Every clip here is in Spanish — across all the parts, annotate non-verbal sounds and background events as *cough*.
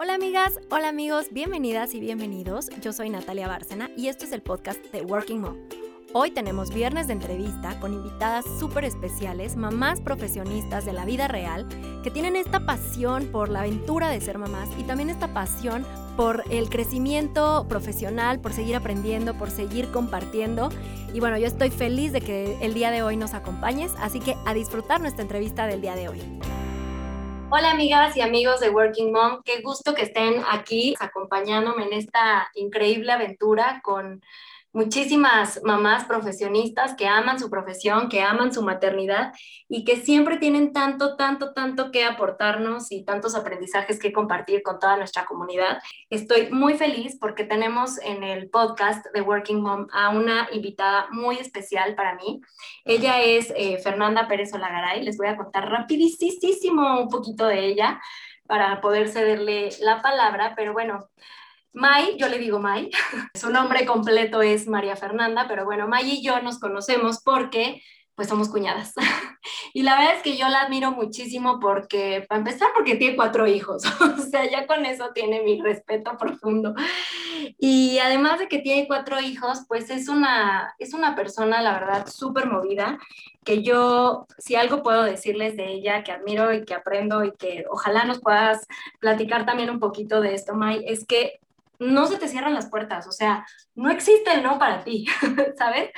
Hola amigas, hola amigos, bienvenidas y bienvenidos. Yo soy Natalia Bárcena y esto es el podcast de Working Mom. Hoy tenemos viernes de entrevista con invitadas súper especiales, mamás profesionistas de la vida real, que tienen esta pasión por la aventura de ser mamás y también esta pasión por el crecimiento profesional, por seguir aprendiendo, por seguir compartiendo. Y bueno, yo estoy feliz de que el día de hoy nos acompañes, así que a disfrutar nuestra entrevista del día de hoy. Hola amigas y amigos de Working Mom, qué gusto que estén aquí acompañándome en esta increíble aventura con muchísimas mamás profesionistas que aman su profesión, que aman su maternidad y que siempre tienen tanto, tanto, tanto que aportarnos y tantos aprendizajes que compartir con toda nuestra comunidad. Estoy muy feliz porque tenemos en el podcast de Working Mom a una invitada muy especial para mí. Ella es eh, Fernanda Pérez Olagaray. Les voy a contar rapidísimo un poquito de ella para poder cederle la palabra, pero bueno, May, yo le digo May, *laughs* su nombre completo es María Fernanda, pero bueno, May y yo nos conocemos porque pues somos cuñadas. *laughs* y la verdad es que yo la admiro muchísimo porque, para empezar, porque tiene cuatro hijos, *laughs* o sea, ya con eso tiene mi respeto profundo. Y además de que tiene cuatro hijos, pues es una, es una persona, la verdad, súper movida, que yo, si algo puedo decirles de ella, que admiro y que aprendo y que ojalá nos puedas platicar también un poquito de esto, May, es que no se te cierran las puertas, o sea, no existe el no para ti, *laughs* ¿sabes?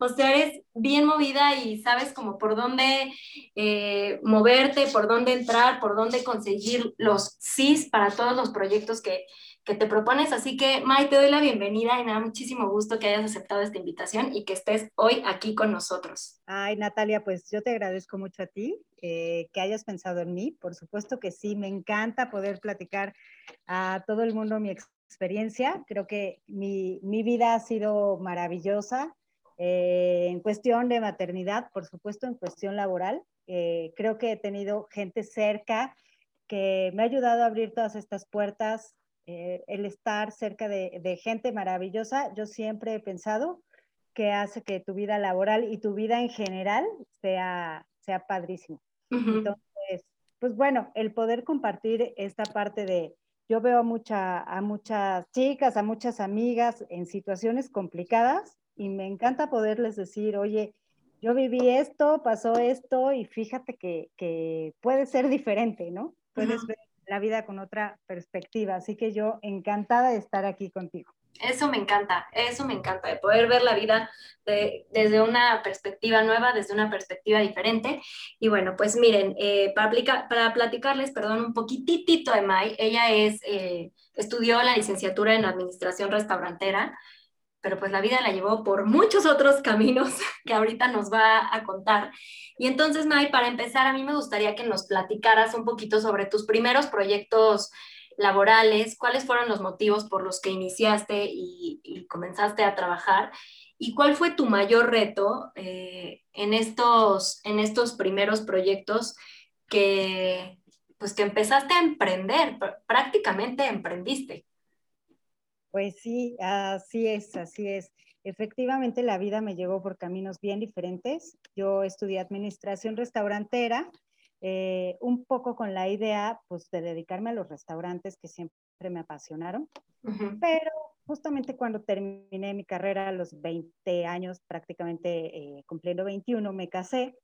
O sea, eres bien movida y sabes como por dónde eh, moverte, por dónde entrar, por dónde conseguir los sís para todos los proyectos que, que te propones. Así que, Mai, te doy la bienvenida y me da muchísimo gusto que hayas aceptado esta invitación y que estés hoy aquí con nosotros. Ay, Natalia, pues yo te agradezco mucho a ti eh, que hayas pensado en mí. Por supuesto que sí, me encanta poder platicar a todo el mundo mi experiencia experiencia. Creo que mi, mi vida ha sido maravillosa eh, en cuestión de maternidad, por supuesto, en cuestión laboral. Eh, creo que he tenido gente cerca que me ha ayudado a abrir todas estas puertas. Eh, el estar cerca de, de, gente maravillosa, yo siempre he pensado que hace que tu vida laboral y tu vida en general sea, sea padrísimo. Entonces, pues bueno, el poder compartir esta parte de, yo veo a, mucha, a muchas chicas, a muchas amigas en situaciones complicadas y me encanta poderles decir, oye, yo viví esto, pasó esto y fíjate que, que puede ser diferente, ¿no? Puedes ver la vida con otra perspectiva. Así que yo encantada de estar aquí contigo. Eso me encanta, eso me encanta, de poder ver la vida desde una perspectiva nueva, desde una perspectiva diferente. Y bueno, pues miren, eh, para, para platicarles, perdón, un poquitito de Mai, ella es, eh, estudió la licenciatura en Administración Restaurantera, pero pues la vida la llevó por muchos otros caminos *laughs* que ahorita nos va a contar. Y entonces, Mai, para empezar, a mí me gustaría que nos platicaras un poquito sobre tus primeros proyectos laborales, cuáles fueron los motivos por los que iniciaste y, comenzaste a trabajar y cuál fue tu mayor reto eh, en, estos, en estos primeros proyectos que, pues, que empezaste a emprender, prácticamente emprendiste. Pues sí, así es, así es. Efectivamente, la vida me llevó por caminos bien diferentes. Yo estudié administración restaurantera, eh, un poco con la idea pues, de dedicarme a los restaurantes que siempre me apasionaron, pero justamente cuando terminé mi carrera a los 20 años, prácticamente eh, cumpliendo 21, me casé.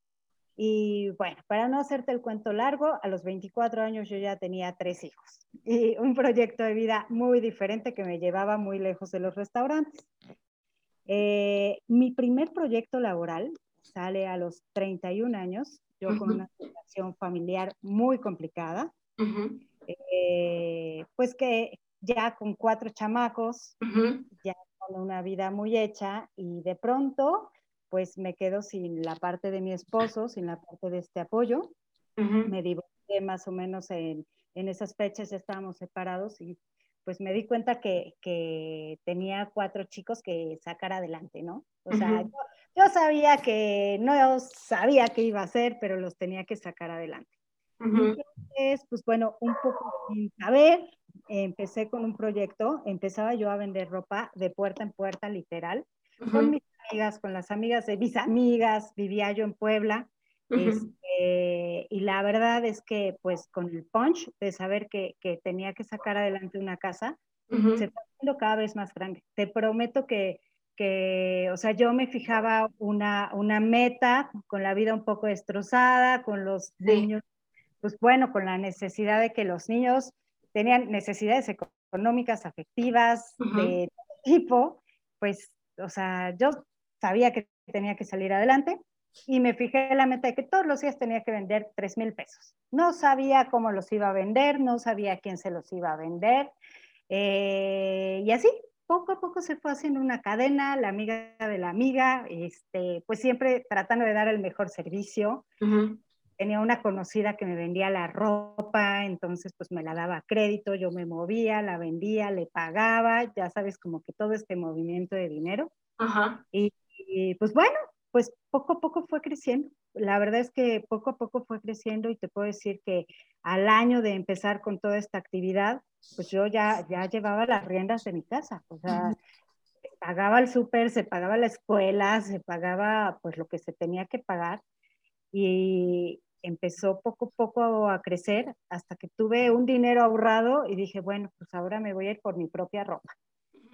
Y bueno, para no hacerte el cuento largo, a los 24 años yo ya tenía tres hijos y un proyecto de vida muy diferente que me llevaba muy lejos de los restaurantes. Eh, mi primer proyecto laboral sale a los 31 años yo con una situación familiar muy complicada, eh, pues que ya con cuatro chamacos, ya con una vida muy hecha y de pronto pues me quedo sin la parte de mi esposo, sin la parte de este apoyo. Me divorcié más o menos en, en, esas fechas, ya estábamos separados y pues me di cuenta que, que tenía cuatro chicos que sacar adelante, ¿no? O sea, yo, yo sabía que no sabía qué iba a hacer, pero los tenía que sacar adelante. Entonces, pues bueno, un poco sin saber, empecé con un proyecto, empezaba yo a vender ropa de puerta en puerta, literal, con mis amigas, con las amigas de mis amigas, vivía yo en Puebla, Este, y la verdad es que pues con el punch de saber que, que tenía que sacar adelante una casa, se fue haciendo cada vez más grande. Te prometo que, que, o sea, yo me fijaba una, una meta con la vida un poco destrozada, con los niños, pues bueno, con la necesidad de que los niños tenían necesidades económicas, afectivas, de todo tipo, pues, o sea, yo sabía que tenía que salir adelante y me fijé en la meta de que todos los días tenía que vender 3 mil pesos. No sabía cómo los iba a vender, no sabía quién se los iba a vender. Eh, y así, poco a poco se fue haciendo una cadena, la amiga de la amiga, este, pues siempre tratando de dar el mejor servicio. Tenía una conocida que me vendía la ropa, entonces pues me la daba a crédito, yo me movía, la vendía, le pagaba, ya sabes, como que todo este movimiento de dinero. Y, y pues bueno, pues poco a poco fue creciendo. La verdad es que poco a poco fue creciendo y te puedo decir que al año de empezar con toda esta actividad, pues yo ya, ya llevaba las riendas de mi casa. O sea, se pagaba el súper, se pagaba la escuela, se pagaba pues lo que se tenía que pagar y empezó poco a poco a crecer hasta que tuve un dinero ahorrado y dije, bueno, pues ahora me voy a ir por mi propia ropa.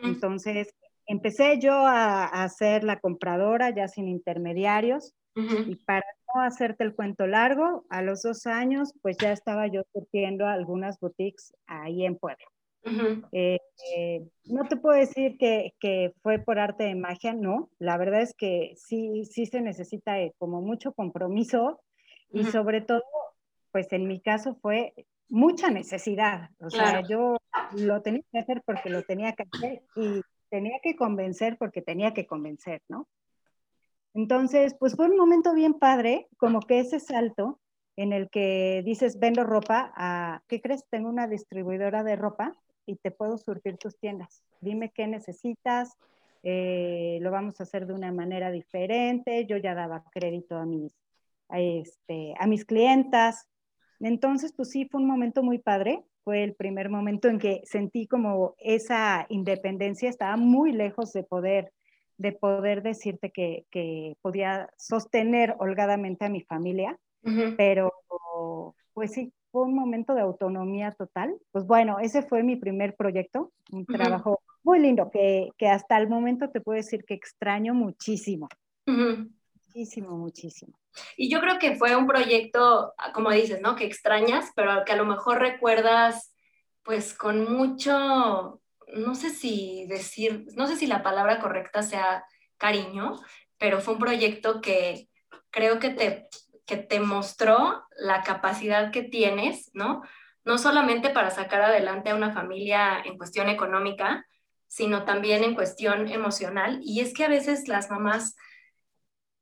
Entonces empecé yo a, a, ser la compradora ya sin intermediarios y para no hacerte el cuento largo, a los dos años pues ya estaba yo surtiendo algunas boutiques ahí en Puebla. Eh, eh, no te puedo decir que, que, fue por arte de magia, no. La verdad es que sí, sí se necesita eh, como mucho compromiso y sobre todo, pues en mi caso fue mucha necesidad. O sea, yo lo tenía que hacer porque lo tenía que hacer y tenía que convencer porque tenía que convencer, ¿no? Entonces, pues fue un momento bien padre, como que ese salto en el que dices, vendo ropa, a, ¿qué crees? Tengo una distribuidora de ropa y te puedo surtir tus tiendas. Dime qué necesitas, eh, lo vamos a hacer de una manera diferente. Yo ya daba crédito a mis, a, este, a mis clientas. Entonces, pues sí, fue un momento muy padre fue el primer momento en que sentí como esa independencia estaba muy lejos de poder, de poder decirte que, que podía sostener holgadamente a mi familia, pero pues sí, fue un momento de autonomía total. Pues bueno, ese fue mi primer proyecto, un trabajo muy lindo que, que, hasta el momento te puedo decir que extraño muchísimo. Muchísimo, muchísimo. Y yo creo que fue un proyecto, ah, como dices, ¿no? Que extrañas, pero que a lo mejor recuerdas pues con mucho, no sé si decir, no sé si la palabra correcta sea cariño, pero fue un proyecto que creo que te, que te mostró la capacidad que tienes, ¿no? No solamente para sacar adelante a una familia en cuestión económica, sino también en cuestión emocional. Y es que a veces las mamás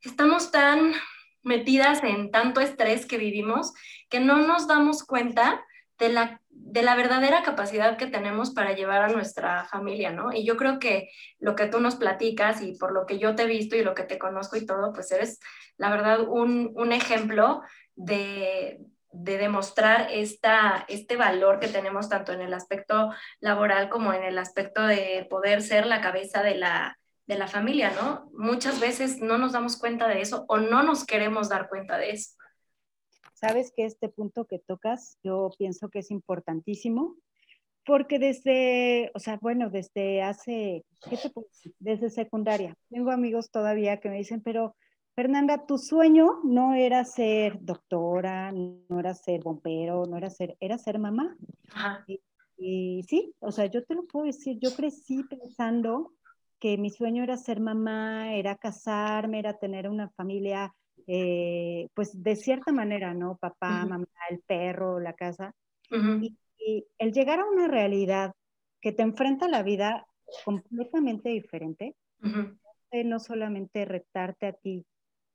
estamos tan metidas en tanto estrés que vivimos que no nos damos cuenta de la, de la verdadera capacidad que tenemos para llevar a nuestra familia, ¿no? Y yo creo que lo que tú nos platicas y por lo que yo te he visto y lo que te conozco y todo, pues eres, la verdad, un, un ejemplo de, de demostrar esta, este valor que tenemos tanto en el aspecto laboral como en el aspecto de poder ser la cabeza de la, de la familia, ¿no? Muchas veces no nos damos cuenta de eso o no nos queremos dar cuenta de eso. Sabes que este punto que tocas, yo pienso que es importantísimo, porque desde, o sea, bueno, desde hace, ¿qué te puedo decir? Desde secundaria, tengo amigos todavía que me dicen, pero Fernanda, tu sueño no era ser doctora, no era ser bombero, no era ser, era ser mamá. Y, y sí, o sea, yo te lo puedo decir, yo crecí pensando que mi sueño era ser mamá, era casarme, era tener una familia, eh, pues de cierta manera, ¿no? Papá, mamá, el perro, la casa. y, el llegar a una realidad que te enfrenta a la vida completamente diferente, no solamente retarte a ti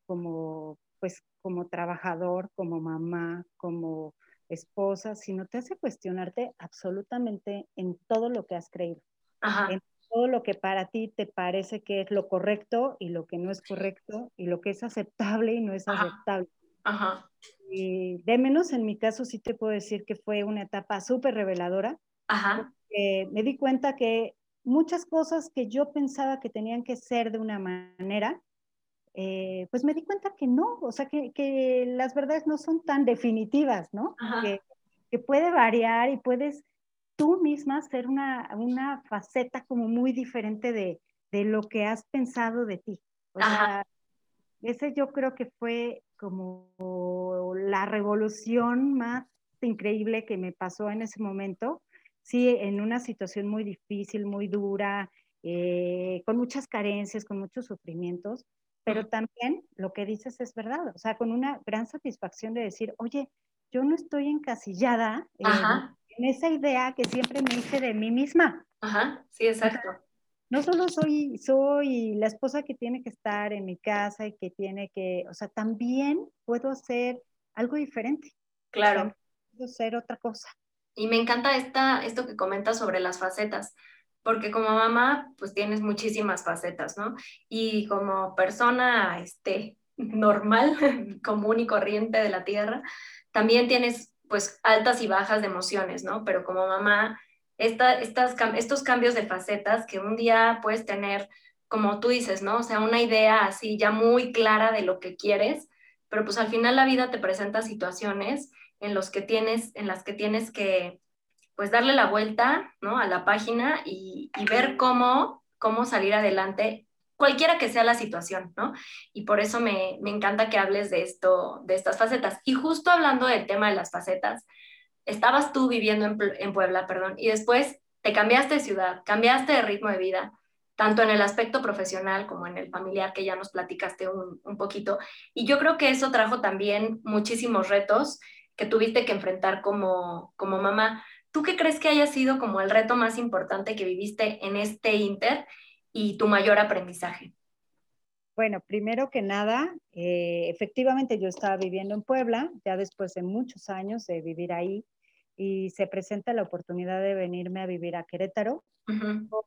como, pues, como trabajador, como mamá, como esposa, sino te hace cuestionarte absolutamente en todo lo que has creído. Ajá todo lo que para ti te parece que es lo correcto y lo que no es correcto y lo que es aceptable y no es aceptable. Ajá. Y de menos en mi caso sí te puedo decir que fue una etapa súper reveladora. Ajá. me di cuenta que muchas cosas que yo pensaba que tenían que ser de una manera, eh, pues me di cuenta que no, o sea, que, que las verdades no son tan definitivas, ¿no? Que, que, puede variar y puedes tú misma ser una, una faceta como muy diferente de, de, lo que has pensado de ti. O sea, ese yo creo que fue como la revolución más increíble que me pasó en ese momento. Sí, en una situación muy difícil, muy dura, eh, con muchas carencias, con muchos sufrimientos, pero también lo que dices es verdad, o sea, con una gran satisfacción de decir, oye, yo no estoy encasillada en, esa idea que siempre me hice de mí misma. Ajá, sí, exacto. no solo soy, soy la esposa que tiene que estar en mi casa y que tiene que, o sea, también puedo hacer algo diferente. Claro. puedo hacer otra cosa. Y me encanta esta, esto que comentas sobre las facetas, porque como mamá, pues tienes muchísimas facetas, ¿no? Y como persona, este, normal, *laughs* común y corriente de la tierra, también tienes, pues, altas y bajas de emociones, ¿no? Pero como mamá, esta, estas, estos cambios de facetas que un día puedes tener, como tú dices, ¿no? O sea, una idea así ya muy clara de lo que quieres, pero pues al final la vida te presenta situaciones en, los que tienes, en las que tienes que pues darle la vuelta ¿no? a la página y, ver cómo, cómo salir adelante, cualquiera que sea la situación, ¿no? Y por eso me, encanta que hables de esto, de estas facetas. Y justo hablando del tema de las facetas, estabas tú viviendo en, Puebla, perdón, y después te cambiaste de ciudad, cambiaste de ritmo de vida, tanto en el aspecto profesional como en el familiar, que ya nos platicaste un, un poquito. Y yo creo que eso trajo también muchísimos retos que tuviste que enfrentar como, como mamá. ¿Tú qué crees que haya sido como el reto más importante que viviste en este Inter y tu mayor aprendizaje? Bueno, primero que nada, eh, efectivamente yo estaba viviendo en Puebla, ya después de muchos años de vivir ahí, y se presenta la oportunidad de venirme a vivir a Querétaro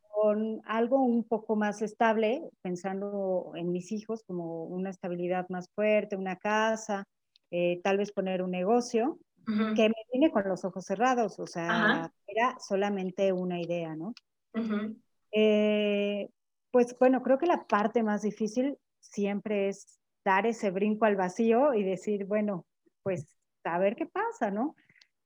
con algo un poco más estable, pensando en mis hijos como una estabilidad más fuerte, una casa, eh, tal vez poner un negocio que me vine con los ojos cerrados, o sea, era solamente una idea, ¿no? Eh, pues bueno, creo que la parte más difícil siempre es dar ese brinco al vacío y decir, bueno, pues a ver qué pasa, ¿no?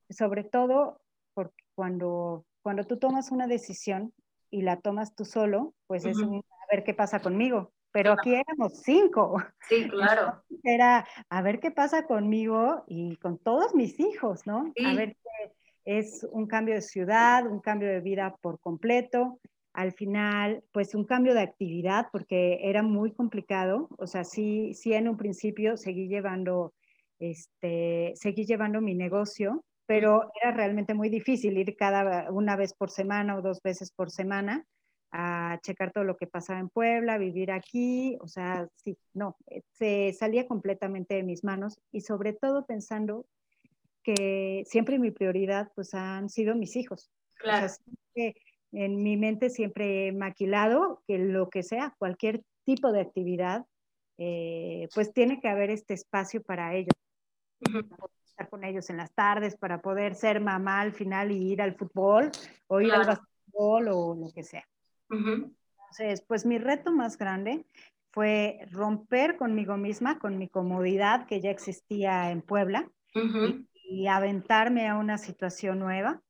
Sobre todo porque cuando, cuando tú tomas una decisión y la tomas tú solo, pues es un, a ver qué pasa conmigo pero aquí éramos cinco. Sí, claro. *laughs* era a ver qué pasa conmigo y con todos mis hijos, ¿no? A ver qué es un cambio de ciudad, un cambio de vida por completo. Al final, pues un cambio de actividad porque era muy complicado. O sea, sí, sí en un principio seguí llevando, este, seguí llevando mi negocio, pero era realmente muy difícil ir cada una vez por semana o dos veces por semana a checar todo lo que pasaba en Puebla, vivir aquí, o sea, sí, no, se salía completamente de mis manos y sobre todo pensando que siempre mi prioridad pues han sido mis hijos. Claro. En mi mente siempre he maquilado que lo que sea, cualquier tipo de actividad, eh, pues tiene que haber este espacio para ellos. para poder estar con ellos en las tardes, para poder ser mamá al final y ir al fútbol o ir al basquetbol o lo que sea. Entonces, pues mi reto más grande fue romper conmigo misma, con mi comodidad que ya existía en Puebla y, aventarme a una situación nueva.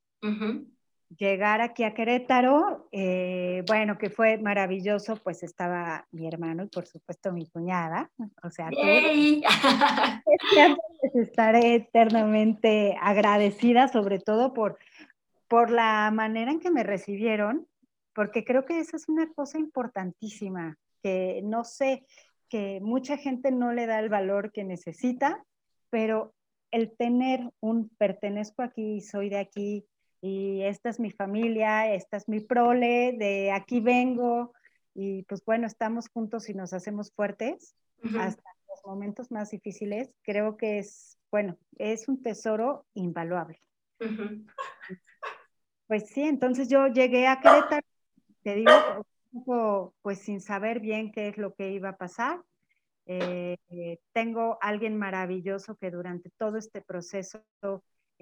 Llegar aquí a Querétaro, eh, bueno, que fue maravilloso, pues estaba mi hermano y por supuesto mi cuñada, o sea, *laughs* estaré eternamente agradecida, sobre todo por, por la manera en que me recibieron porque creo que esa es una cosa importantísima, que no sé, que mucha gente no le da el valor que necesita, pero el tener un pertenezco aquí, soy de aquí, y esta es mi familia, esta es mi prole, de aquí vengo, y pues bueno, estamos juntos y nos hacemos fuertes hasta los momentos más difíciles, creo que es, bueno, es un tesoro invaluable. Pues sí, entonces yo llegué a Querétaro te digo, pues sin saber bien qué es lo que iba a pasar. Eh, tengo alguien maravilloso que durante todo este proceso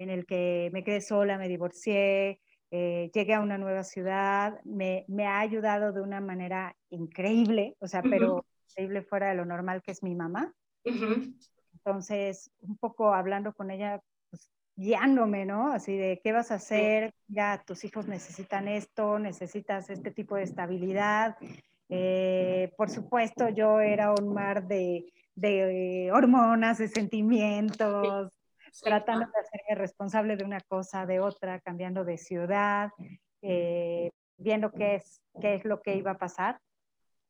en el que me quedé sola, me divorcié, eh, llegué a una nueva ciudad, me, me, ha ayudado de una manera increíble, o sea, pero increíble fuera de lo normal, que es mi mamá. Entonces, un poco hablando con ella, pues, guiándome, ¿no? Así de, ¿qué vas a hacer? Ya tus hijos necesitan esto, necesitas este tipo de estabilidad. Eh, por supuesto, yo era un mar de, de hormonas, de sentimientos, tratando de hacerme responsable de una cosa, de otra, cambiando de ciudad, eh, viendo qué es, qué es lo que iba a pasar.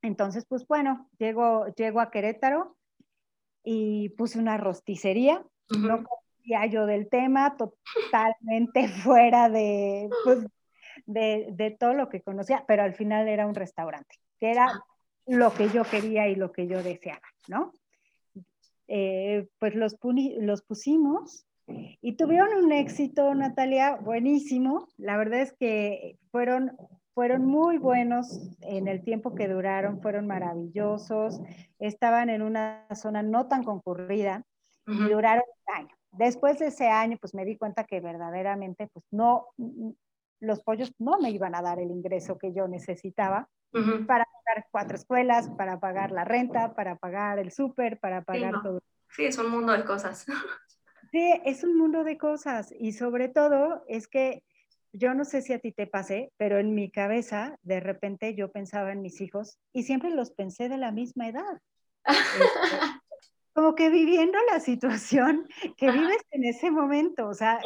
Entonces, pues bueno, llego, llego a Querétaro y puse una rosticería. No conocía yo del tema, totalmente *laughs* fuera de, pues, de, de, todo lo que conocía, pero al final era un restaurante, que era lo que yo quería y lo que yo deseaba, ¿no? Eh, pues los, los pusimos y tuvieron un éxito, Natalia, buenísimo. La verdad es que fueron, fueron muy buenos en el tiempo que duraron, fueron maravillosos. Estaban en una zona no tan concurrida y duraron un año. Después de ese año, pues me di cuenta que verdaderamente, pues no, los pollos no me iban a dar el ingreso que yo necesitaba para pagar cuatro escuelas, para pagar la renta, para pagar el súper, para pagar todo. Sí, es un mundo de cosas. *laughs* Sí, es un mundo de cosas y sobre todo es que yo no sé si a ti te pasé, pero en mi cabeza de repente yo pensaba en mis hijos y siempre los pensé de la misma edad. Este, *laughs* como que viviendo la situación que vives en ese momento, o sea,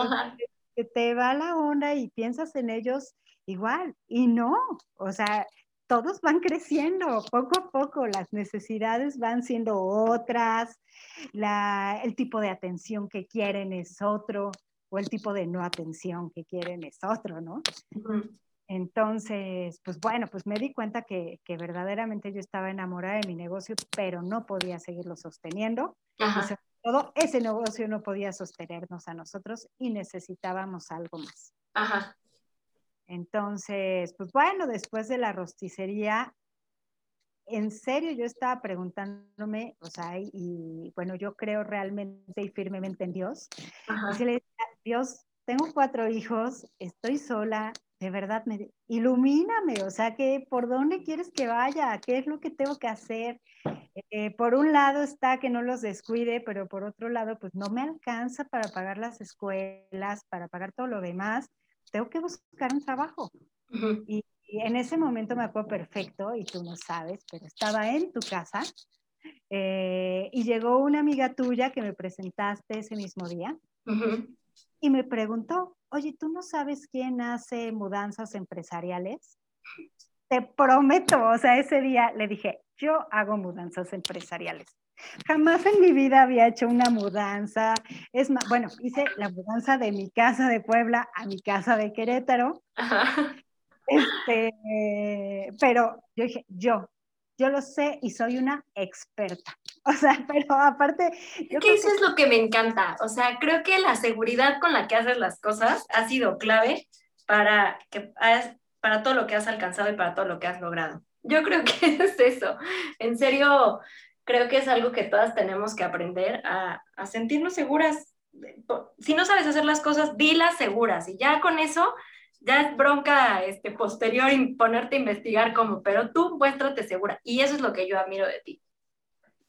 que te va la onda y piensas en ellos igual y no, o sea, todos van creciendo poco a poco, las necesidades van siendo otras, el tipo de atención que quieren es otro, o el tipo de no atención que quieren es otro, ¿no? Entonces, pues bueno, pues me di cuenta que, que, verdaderamente yo estaba enamorada de mi negocio, pero no podía seguirlo sosteniendo. Y sobre todo, ese negocio no podía sostenernos a nosotros y necesitábamos algo más. Ajá. Entonces, pues bueno, después de la rosticería, en serio yo estaba preguntándome, o sea, y, bueno, yo creo realmente y firmemente en Dios. Y se le decía, Dios, tengo cuatro hijos, estoy sola, de verdad, me, ilumíname, o sea, que ¿por dónde quieres que vaya? ¿Qué es lo que tengo que hacer? Eh, por un lado está que no los descuide, pero por otro lado, pues no me alcanza para pagar las escuelas, para pagar todo lo demás tengo que buscar un trabajo. y, en ese momento me acuerdo perfecto, y tú no sabes, pero estaba en tu casa eh, y llegó una amiga tuya que me presentaste ese mismo día y me preguntó, oye, ¿tú no sabes quién hace mudanzas empresariales? Te prometo, o sea, ese día le dije, yo hago mudanzas empresariales. Jamás en mi vida había hecho una mudanza. Es más, bueno, hice la mudanza de mi casa de Puebla a mi casa de Querétaro. Este, pero yo dije, yo, yo lo sé y soy una experta. *laughs* O sea, pero aparte... Es que eso es lo que me encanta. O sea, creo que la seguridad con la que haces las cosas ha sido clave para, que, para todo lo que has alcanzado y para todo lo que has logrado. Yo creo *laughs* que es eso. En serio, creo que es algo que todas tenemos que aprender a, a sentirnos seguras. Si no sabes hacer las cosas, dilas seguras y ya con eso ya es bronca este, posterior ponerte a investigar cómo, pero tú muéstrate segura y eso es lo que yo admiro de ti.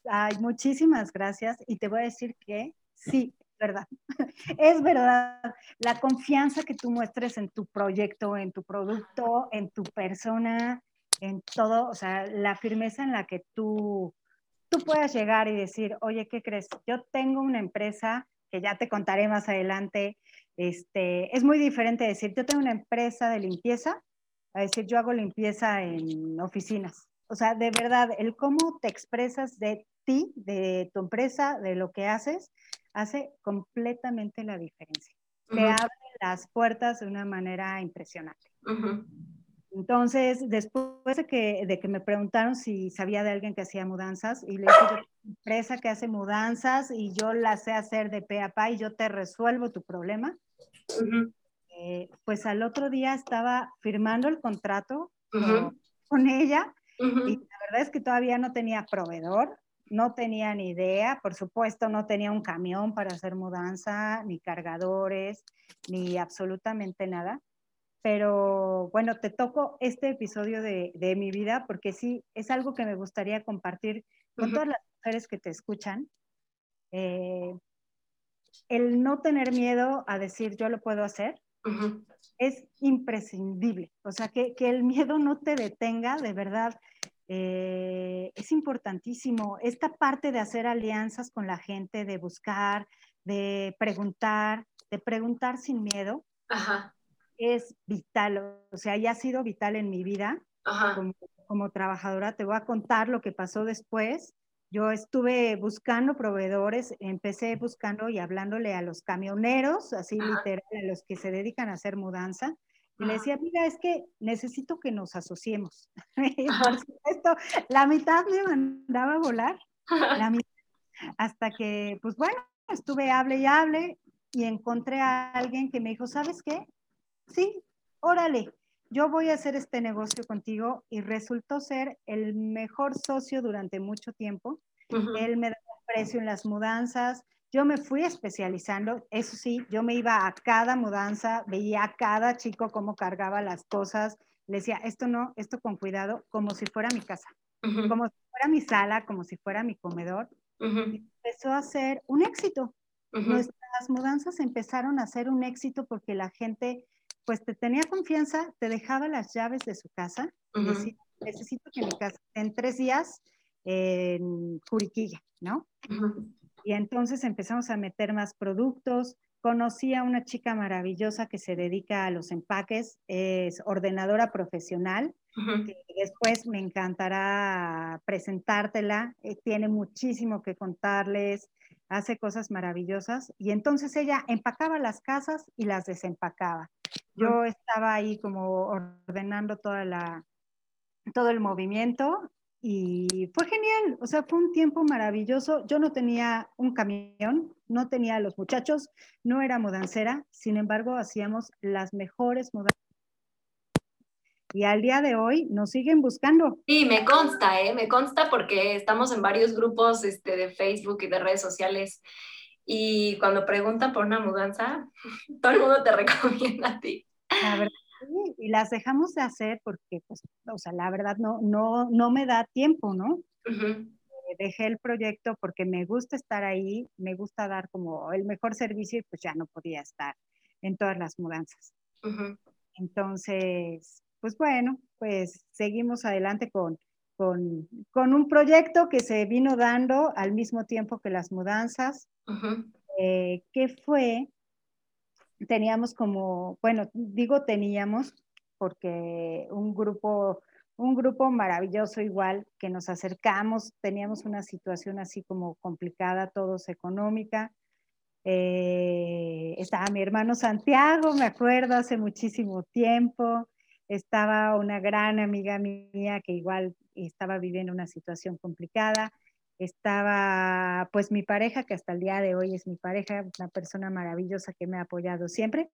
Ay, muchísimas gracias y te voy a decir que sí, verdad. *laughs* Es verdad, la confianza que tú muestres en tu proyecto, en tu producto, en tu persona, en todo, o sea, la firmeza en la que tú tú puedas llegar y decir, oye, ¿qué crees? Yo tengo una empresa que ya te contaré más adelante. Este, es muy diferente decir, yo tengo una empresa de limpieza, a decir, yo hago limpieza en oficinas. O sea, de verdad, el cómo te expresas de ti, de tu empresa, de lo que haces, hace completamente la diferencia. Te abre las puertas de una manera impresionante. Entonces, después de que, de que me preguntaron si sabía de alguien que hacía mudanzas, y le dije, empresa que hace mudanzas y yo la sé hacer de pe a pa y yo te resuelvo tu problema, eh, pues al otro día estaba firmando el contrato con, ella y la verdad es que todavía no tenía proveedor, no tenía ni idea, por supuesto no tenía un camión para hacer mudanza, ni cargadores, ni absolutamente nada pero bueno, te toco este episodio de, de, mi vida porque sí, es algo que me gustaría compartir con todas las mujeres que te escuchan. Eh, el no tener miedo a decir yo lo puedo hacer es imprescindible. O sea, que, que, el miedo no te detenga, de verdad, eh, es importantísimo. Esta parte de hacer alianzas con la gente, de buscar, de preguntar, de preguntar sin miedo, es vital. O sea, ya ha sido vital en mi vida como, como, trabajadora. Te voy a contar lo que pasó después. Yo estuve buscando proveedores, empecé buscando y hablándole a los camioneros, así literal, a los que se dedican a hacer mudanza. Y le decía, mira, es que necesito que nos asociemos. *laughs* y por supuesto, la mitad me mandaba a volar, *laughs* la mitad, hasta que, pues bueno, estuve hable y hable y encontré a alguien que me dijo, ¿sabes qué? Sí, órale, yo voy a hacer este negocio contigo y resultó ser el mejor socio durante mucho tiempo. Él me daba precio en las mudanzas. Yo me fui especializando, eso sí, yo me iba a cada mudanza, veía a cada chico cómo cargaba las cosas, le decía, esto no, esto con cuidado, como si fuera mi casa, como si fuera mi sala, como si fuera mi comedor. empezó a ser un éxito. Nuestras mudanzas empezaron a ser un éxito porque la gente pues te tenía confianza, te dejaba las llaves de su casa y decía, necesito que mi casa en tres días en Juriquilla, ¿no? Y entonces empezamos a meter más productos. Conocí a una chica maravillosa que se dedica a los empaques, es ordenadora profesional, que después me encantará presentártela, eh, tiene muchísimo que contarles, hace cosas maravillosas. Y entonces ella empacaba las casas y las desempacaba. Yo estaba ahí como ordenando toda la, todo el movimiento y fue genial, o sea, fue un tiempo maravilloso. Yo no tenía un camión, no tenía los muchachos, no era mudancera, sin embargo, hacíamos las mejores mudanzas. Y al día de hoy nos siguen buscando. Sí, me consta, ¿eh? me consta porque estamos en varios grupos este, de Facebook y de redes sociales. Y cuando preguntan por una mudanza, *laughs* todo el mundo te *laughs* recomienda a ti. La verdad, y las dejamos de hacer porque, pues, o sea, la verdad no, no, no me da tiempo, ¿no? Eh, dejé el proyecto porque me gusta estar ahí, me gusta dar como el mejor servicio y pues ya no podía estar en todas las mudanzas. Entonces, pues bueno, pues seguimos adelante con, con, con, un proyecto que se vino dando al mismo tiempo que las mudanzas, eh, que fue teníamos como, bueno, digo teníamos porque un grupo, un grupo maravilloso igual que nos acercamos, teníamos una situación así como complicada, todos económica. Eh, estaba mi hermano Santiago, me acuerdo, hace muchísimo tiempo. Estaba una gran amiga mía que igual estaba viviendo una situación complicada estaba pues mi pareja, que hasta el día de hoy es mi pareja, una persona maravillosa que me ha apoyado siempre.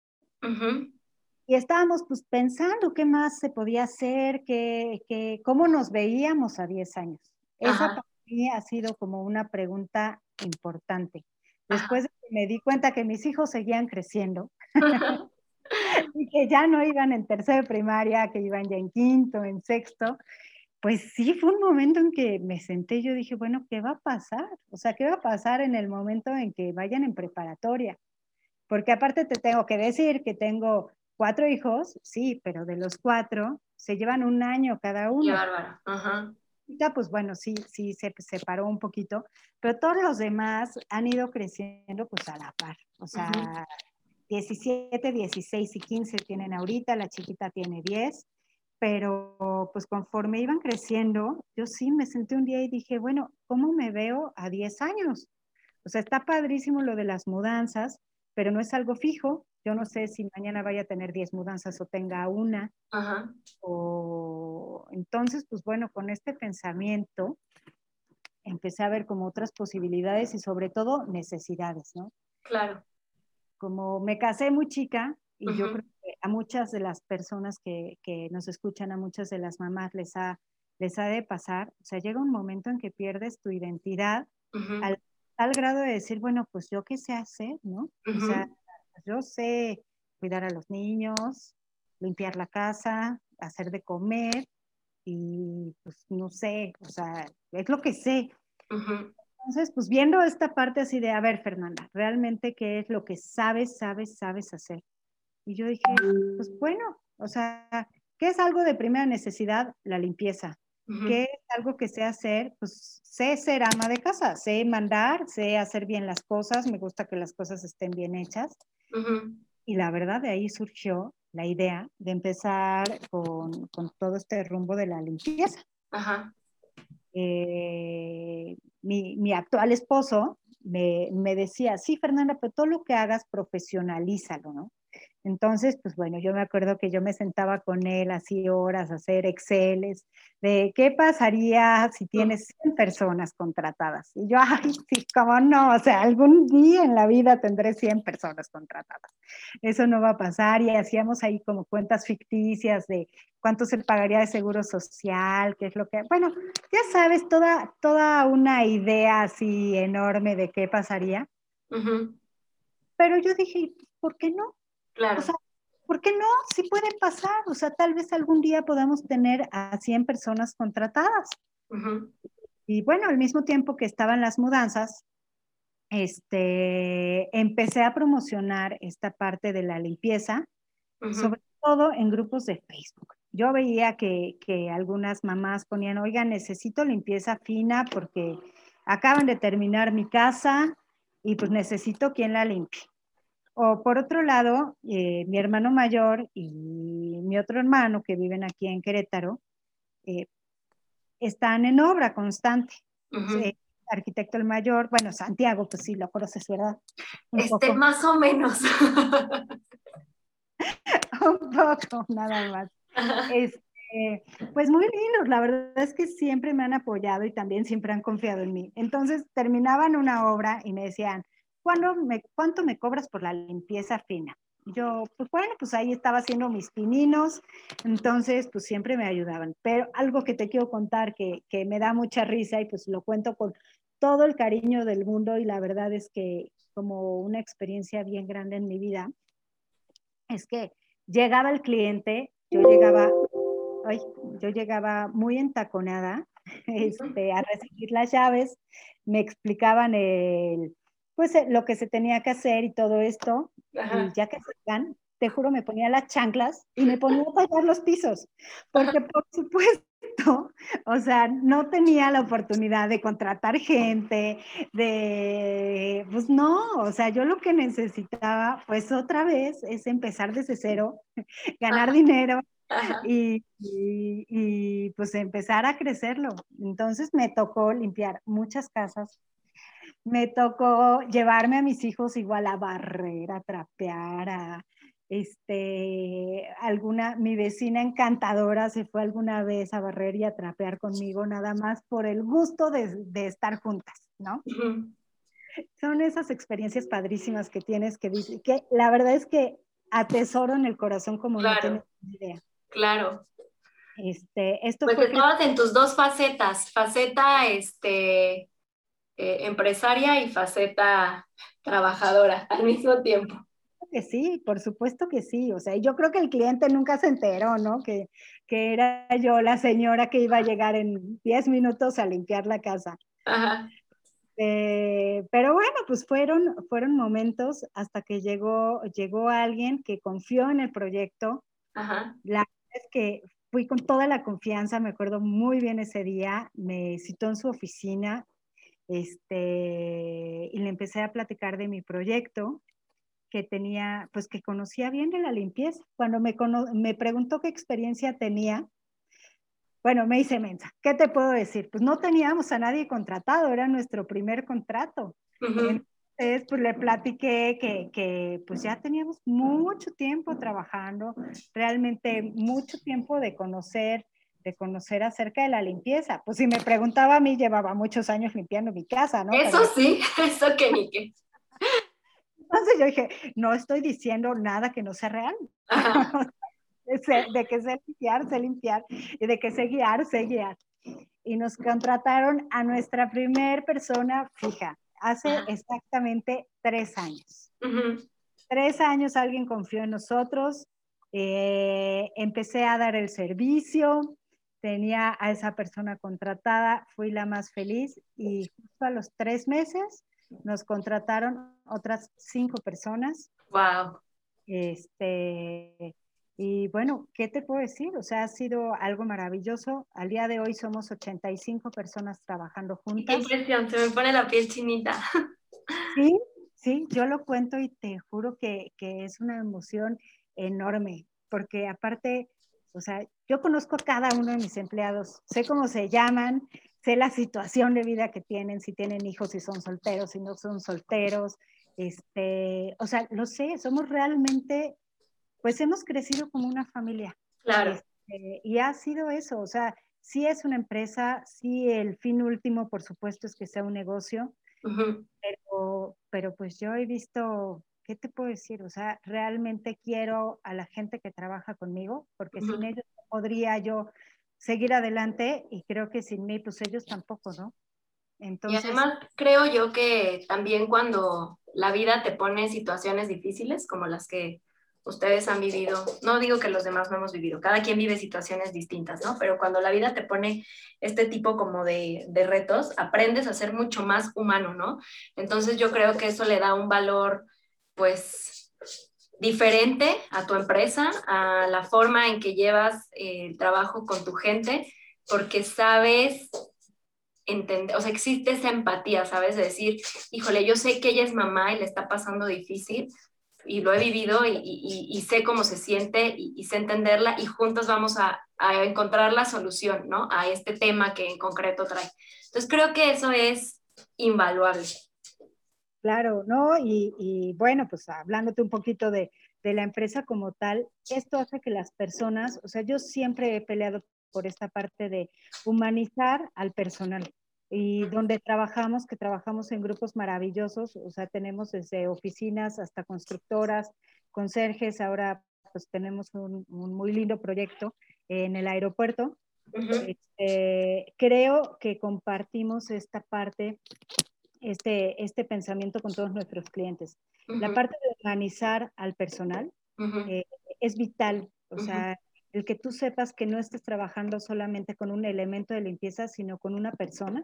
Y estábamos pues pensando qué más se podía hacer, que, cómo nos veíamos a 10 años. Esa para mí ha sido como una pregunta importante. Después de que me di cuenta que mis hijos seguían creciendo *laughs* y que ya no iban en tercero primaria, que iban ya en quinto, en sexto, pues sí, fue un momento en que me senté y yo dije, bueno, ¿qué va a pasar? O sea, ¿qué va a pasar en el momento en que vayan en preparatoria? Porque aparte te tengo que decir que tengo cuatro hijos, sí, pero de los cuatro se llevan un año cada uno. Qué bárbaro. Ajá. Pues bueno, sí, sí, se separó un poquito, pero todos los demás han ido creciendo pues a la par. O sea, 17, 16 y 15 tienen ahorita, la chiquita tiene 10 pero pues conforme iban creciendo, yo sí me senté un día y dije, bueno, ¿cómo me veo a 10 años? O sea, está padrísimo lo de las mudanzas, pero no es algo fijo. Yo no sé si mañana vaya a tener 10 mudanzas o tenga una. Ajá. O entonces, pues bueno, con este pensamiento empecé a ver como otras posibilidades y sobre todo necesidades, ¿no? Claro. Como me casé muy chica y yo creo a muchas de las personas que, nos escuchan, a muchas de las mamás les ha, les ha de pasar, o sea, llega un momento en que pierdes tu identidad al, grado de decir, bueno, pues yo qué sé hacer, ¿no? O sea, yo sé cuidar a los niños, limpiar la casa, hacer de comer y pues no sé, o sea, es lo que sé. Entonces, pues viendo esta parte así de, a ver, Fernanda, realmente qué es lo que sabes, sabes, sabes hacer. Y yo dije, pues bueno, o sea, ¿qué es algo de primera necesidad? La limpieza. ¿Qué es algo que sé hacer? Pues sé ser ama de casa, sé mandar, sé hacer bien las cosas, me gusta que las cosas estén bien hechas. Y la verdad, de ahí surgió la idea de empezar con, con todo este rumbo de la limpieza. Ajá. Eh, mi, mi, actual esposo me, me, decía, sí, Fernanda, pero todo lo que hagas, profesionalízalo, ¿no? Entonces, pues bueno, yo me acuerdo que yo me sentaba con él así horas a hacer Exceles de qué pasaría si tienes 100 personas contratadas. Y yo, ay, sí, cómo no, o sea, algún día en la vida tendré 100 personas contratadas. Eso no va a pasar y hacíamos ahí como cuentas ficticias de cuánto se pagaría de seguro social, qué es lo que, bueno, ya sabes, toda, toda una idea así enorme de qué pasaría. Pero yo dije, ¿por qué no? Claro. O sea, ¿por qué no? Sí puede pasar. O sea, tal vez algún día podamos tener a 100 personas contratadas. Y bueno, al mismo tiempo que estaban las mudanzas, este, empecé a promocionar esta parte de la limpieza, sobre todo en grupos de Facebook. Yo veía que, que algunas mamás ponían, oiga, necesito limpieza fina porque acaban de terminar mi casa y pues necesito quien la limpie. O por otro lado, eh, mi hermano mayor y mi otro hermano que viven aquí en Querétaro eh, están en obra constante. arquitecto el mayor, bueno, Santiago, pues sí, lo conoces, ¿verdad? este, más o menos. *laughs* Un poco, nada más. Este, pues muy lindos, la verdad es que siempre me han apoyado y también siempre han confiado en mí. Entonces terminaban una obra y me decían, me, ¿cuánto me cobras por la limpieza fina? Yo, pues bueno, pues ahí estaba haciendo mis pininos, entonces pues siempre me ayudaban. Pero algo que te quiero contar que, que me da mucha risa y pues lo cuento con todo el cariño del mundo y la verdad es que como una experiencia bien grande en mi vida, es que llegaba el cliente, yo llegaba, yo llegaba muy entaconada *laughs* este, a recibir las llaves, me explicaban el, pues eh, lo que se tenía que hacer y todo esto, y ya que se te juro, me ponía las chanclas y me *laughs* ponía a tallar los pisos, porque por supuesto, *laughs* o sea, no tenía la oportunidad de contratar gente, de, pues no, o sea, yo lo que necesitaba, pues otra vez, es empezar desde cero, *laughs* ganar dinero, y, y, y, pues empezar a crecerlo. Entonces me tocó limpiar muchas casas, me tocó llevarme a mis hijos igual a barrer, a trapear, a este, alguna, mi vecina encantadora se fue alguna vez a barrer y a trapear conmigo, nada más por el gusto de, de estar juntas, ¿no? Son esas experiencias padrísimas que tienes que que la verdad es que atesoro en el corazón como no tienes idea. Claro. Este, esto pues fue en tus dos facetas, faceta este, eh, empresaria y faceta trabajadora al mismo tiempo. Que sí, por supuesto que sí. O sea, yo creo que el cliente nunca se enteró, ¿no? Que, que era yo la señora que iba a llegar en 10 minutos a limpiar la casa. Ajá. Eh, pero bueno, pues fueron, fueron momentos hasta que llegó, llegó alguien que confió en el proyecto. Ajá. La verdad es que fui con toda la confianza, me acuerdo muy bien ese día, me citó en su oficina, este, y le empecé a platicar de mi proyecto que tenía, pues que conocía bien de la limpieza. Cuando me, me preguntó qué experiencia tenía, bueno, me hice mensa. ¿Qué te puedo decir? Pues no teníamos a nadie contratado, era nuestro primer contrato. Entonces, pues le platiqué que, que, pues ya teníamos mucho tiempo trabajando, realmente mucho tiempo de conocer de conocer acerca de la limpieza. Pues si me preguntaba a mí, llevaba muchos años limpiando mi casa, ¿no? Eso sí, *laughs* eso que ni qué. Entonces yo dije, no estoy diciendo nada que no sea real. *laughs* de que sé limpiar, sé limpiar, y de que sé guiar, sé guiar. Y nos contrataron a nuestra primer persona fija, hace exactamente tres años. Tres años alguien confió en nosotros, Eh, empecé a dar el servicio, tenía a esa persona contratada, fui la más feliz y justo a los tres meses nos contrataron otras cinco personas. Wow. Este, y bueno, ¿qué te puedo decir? O sea, ha sido algo maravilloso. Al día de hoy somos 85 personas trabajando juntas. Qué impresión, se me pone la piel chinita. *laughs* Sí, sí, yo lo cuento y te juro que, que es una emoción enorme, porque aparte, o sea, yo conozco a cada uno de mis empleados, sé cómo se llaman, sé la situación de vida que tienen, si tienen hijos, si son solteros, si no son solteros, este, o sea, lo sé, somos realmente pues hemos crecido como una familia. Claro. Este, y ha sido eso, o sea, sí es una empresa, sí el fin último, por supuesto, es que sea un negocio, pero, pero pues yo he visto, ¿qué te puedo decir? O sea, realmente quiero a la gente que trabaja conmigo, porque sin ellos podría yo seguir adelante y creo que sin mí, pues ellos tampoco, ¿no? Entonces, y además creo yo que también cuando la vida te pone situaciones difíciles como las que ustedes han vivido, no digo que los demás no hemos vivido, cada quien vive situaciones distintas, ¿no? Pero cuando la vida te pone este tipo como de, retos, aprendes a ser mucho más humano, ¿no? Entonces yo creo que eso le da un valor, pues, diferente a tu empresa, a la forma en que llevas eh, el trabajo con tu gente, porque sabes entender, o sea, existe esa empatía, ¿sabes? De decir, híjole, yo sé que ella es mamá y le está pasando difícil, y lo he vivido y, sé cómo se siente y, sé entenderla y juntos vamos a, encontrar la solución, ¿no? A este tema que en concreto trae. Entonces creo que eso es invaluable. Claro, ¿no? Y, bueno, pues hablándote un poquito de, de la empresa como tal, esto hace que las personas, o sea, yo siempre he peleado por esta parte de humanizar al personal y donde trabajamos, que trabajamos en grupos maravillosos, o sea, tenemos desde oficinas hasta constructoras, conserjes, ahora pues tenemos un, muy lindo proyecto en el aeropuerto. Este, creo que compartimos esta parte, este, este pensamiento con todos nuestros clientes. La parte de organizar al personal eh, es vital, o sea, el que tú sepas que no estés trabajando solamente con un elemento de limpieza, sino con una persona.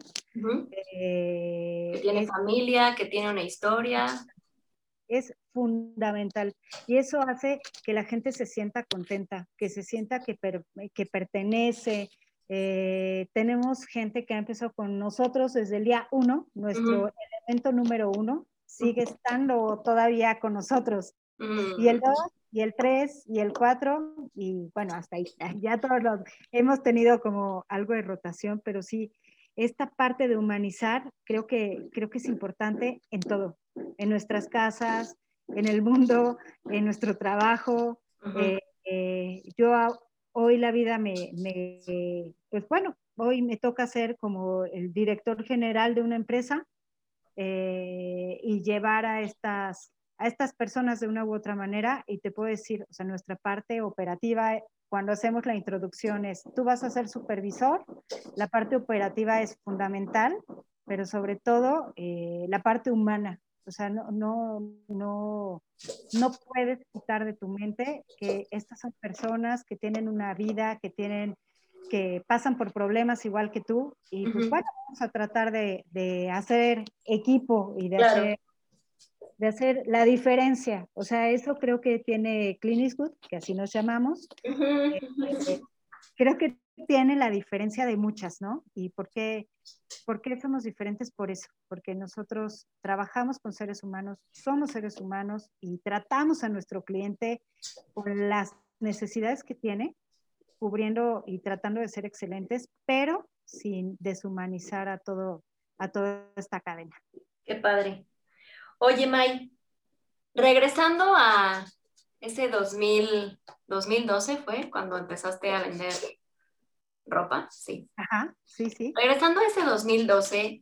Eh, que tiene familia, que tiene una historia. Es fundamental. Y eso hace que la gente se sienta contenta, que se sienta que, que pertenece. Eh, tenemos gente que ha empezado con nosotros desde el día uno, nuestro elemento número uno sigue estando todavía con nosotros. Y el dos y el 3 y el 4 y bueno, hasta ahí. *laughs* Ya todos los hemos tenido como algo de rotación, pero sí, esta parte de humanizar creo que, creo que es importante en todo, en nuestras casas, en el mundo, en nuestro trabajo. Eh, eh, yo hoy la vida me, pues bueno, hoy me toca ser como el director general de una empresa eh, y llevar a estas a estas personas de una u otra manera y te puedo decir, o sea, nuestra parte operativa, cuando hacemos la introducción es, tú vas a ser supervisor, la parte operativa es fundamental, pero sobre todo eh, la parte humana. O sea, no, no, no, no puedes quitar de tu mente que estas son personas que tienen una vida, que tienen que pasan por problemas igual que tú y pues bueno, vamos a tratar de, de hacer equipo y de hacer de hacer la diferencia. O sea, eso creo que tiene Good, que así nos llamamos. Eh, eh, creo que tiene la diferencia de muchas, ¿no? ¿Y por qué, por qué somos diferentes por eso? Porque nosotros trabajamos con seres humanos, somos seres humanos y tratamos a nuestro cliente con las necesidades que tiene, cubriendo y tratando de ser excelentes, pero sin deshumanizar a todo a toda esta cadena. Qué padre. Oye, May, regresando a ese 2000, 2012 fue cuando empezaste a vender ropa, sí. Ajá, sí, sí. Regresando a ese 2012,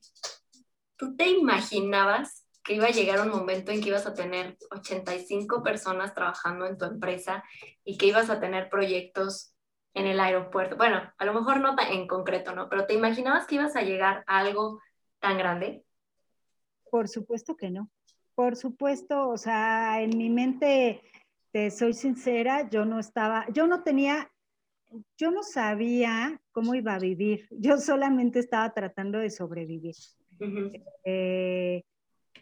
¿tú te imaginabas que iba a llegar un momento en que ibas a tener 85 personas trabajando en tu empresa y que ibas a tener proyectos en el aeropuerto? Bueno, a lo mejor no en concreto, ¿no? Pero ¿te imaginabas que ibas a llegar a algo tan grande? Por supuesto que no. Por supuesto, o sea, en mi mente te soy sincera, yo no estaba, yo no tenía, yo no sabía cómo iba a vivir, yo solamente estaba tratando de sobrevivir. Eh,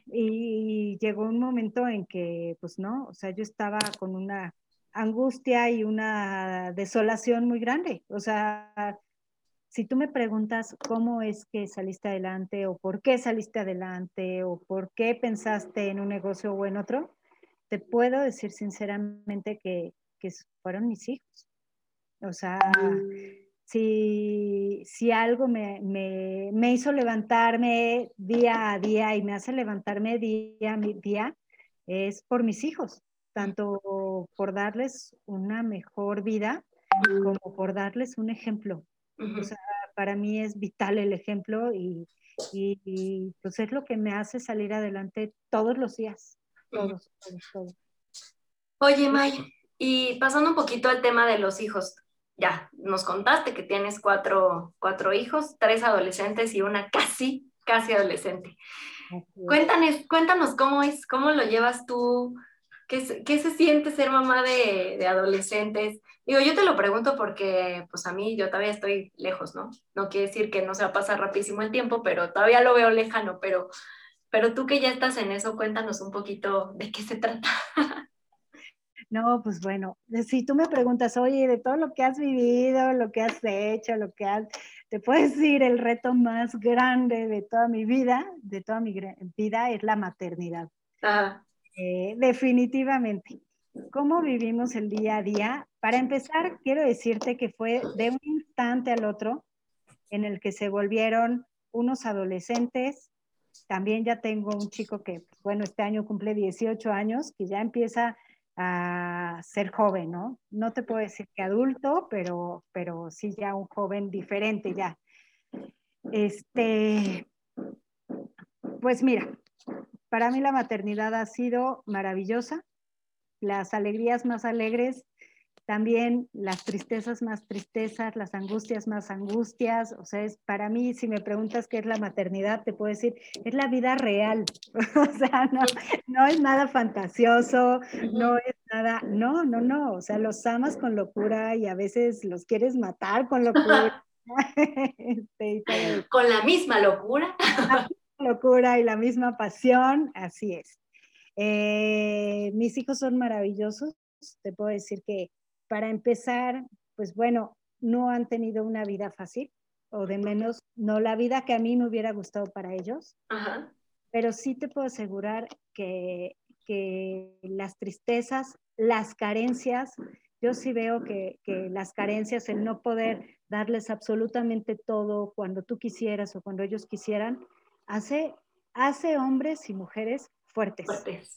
y llegó un momento en que, pues no, o sea, yo estaba con una angustia y una desolación muy grande. O sea, si tú me preguntas cómo es que saliste adelante o por qué saliste adelante o por qué pensaste en un negocio o en otro, te puedo decir sinceramente que, que fueron mis hijos. O sea, si, si algo me, me, me, hizo levantarme día a día y me hace levantarme día a día, es por mis hijos, tanto por darles una mejor vida como por darles un ejemplo. O sea, para mí es vital el ejemplo y, y, pues es lo que me hace salir adelante todos los días. Todos, todos, todos. Oye, May, y pasando un poquito al tema de los hijos, ya nos contaste que tienes cuatro, cuatro hijos, tres adolescentes y una casi, casi adolescente. Cuéntanos, cuéntanos cómo es, cómo lo llevas tú, qué, qué se siente ser mamá de, de, adolescentes. Digo, yo te lo pregunto porque, pues a mí, yo todavía estoy lejos, ¿no? No quiere decir que no se va a pasar rapidísimo el tiempo, pero todavía lo veo lejano, pero, pero tú que ya estás en eso, cuéntanos un poquito de qué se trata. *laughs* No, pues bueno, si tú me preguntas, oye, de todo lo que has vivido, lo que has hecho, lo que has, te puedo decir, el reto más grande de toda mi vida, de toda mi vida, es la maternidad. Eh, definitivamente. ¿Cómo vivimos el día a día? Para empezar, quiero decirte que fue de un instante al otro en el que se volvieron unos adolescentes. También ya tengo un chico que, bueno, este año cumple 18 años, que ya empieza a ser joven, ¿no? No te puedo decir que adulto, pero, pero sí ya un joven diferente ya. Este, pues mira, para mí la maternidad ha sido maravillosa. Las alegrías más alegres también las tristezas más tristezas, las angustias más angustias, o sea, es para mí, si me preguntas qué es la maternidad, te puedo decir, es la vida real, *laughs* o sea, no, no es nada fantasioso, no es nada, no, no, no, o sea, los amas con locura y a veces los quieres matar con locura. *laughs* *laughs* este, con la misma locura. La locura y la misma pasión, así es. Eh, mis hijos son maravillosos, te puedo decir que para empezar, pues bueno, no han tenido una vida fácil, o de menos, no la vida que a mí me hubiera gustado para ellos. Pero sí te puedo asegurar que, que, las tristezas, las carencias, yo sí veo que, que, las carencias, el no poder darles absolutamente todo cuando tú quisieras o cuando ellos quisieran, hace, hace hombres y mujeres fuertes. Fuertes.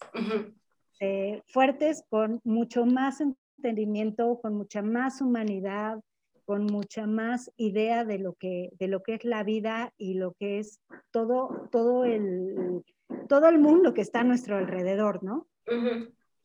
Eh, fuertes con mucho más entendimiento, con mucha más humanidad, con mucha más idea de lo que, de lo que es la vida y lo que es todo, todo, el, todo el mundo que está a nuestro alrededor, ¿no?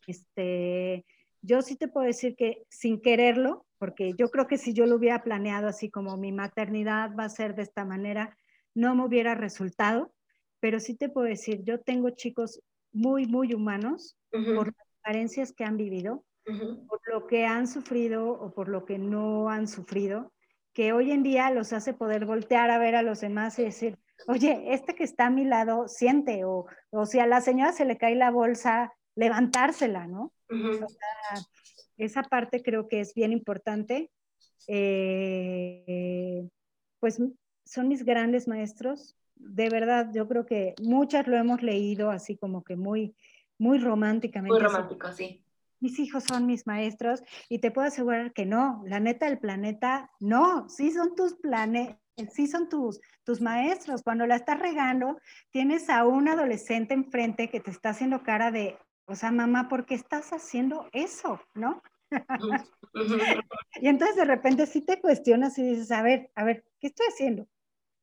este, yo sí te puedo decir que sin quererlo, porque yo creo que si yo lo hubiera planeado así como mi maternidad va a ser de esta manera, no me hubiera resultado, pero sí te puedo decir, yo tengo chicos muy, muy humanos por las carencias que han vivido, por lo que han sufrido o por lo que no han sufrido, que hoy en día los hace poder voltear a ver a los demás y decir, oye, este que está a mi lado siente, o, o si a la señora se le cae la bolsa, levantársela, ¿no? esa parte creo que es bien importante. Eh, pues son mis grandes maestros. De verdad, yo creo que muchas lo hemos leído así como que muy, muy románticamente. Muy romántico, sí mis hijos son mis maestros y te puedo asegurar que no, la neta del planeta, no, sí son tus planes, sí son tus, tus maestros. Cuando la estás regando, tienes a un adolescente enfrente que te está haciendo cara de, o sea, mamá, ¿por qué estás haciendo eso? ¿No? *laughs* y entonces de repente sí te cuestionas y dices, a ver, a ver, ¿qué estoy haciendo?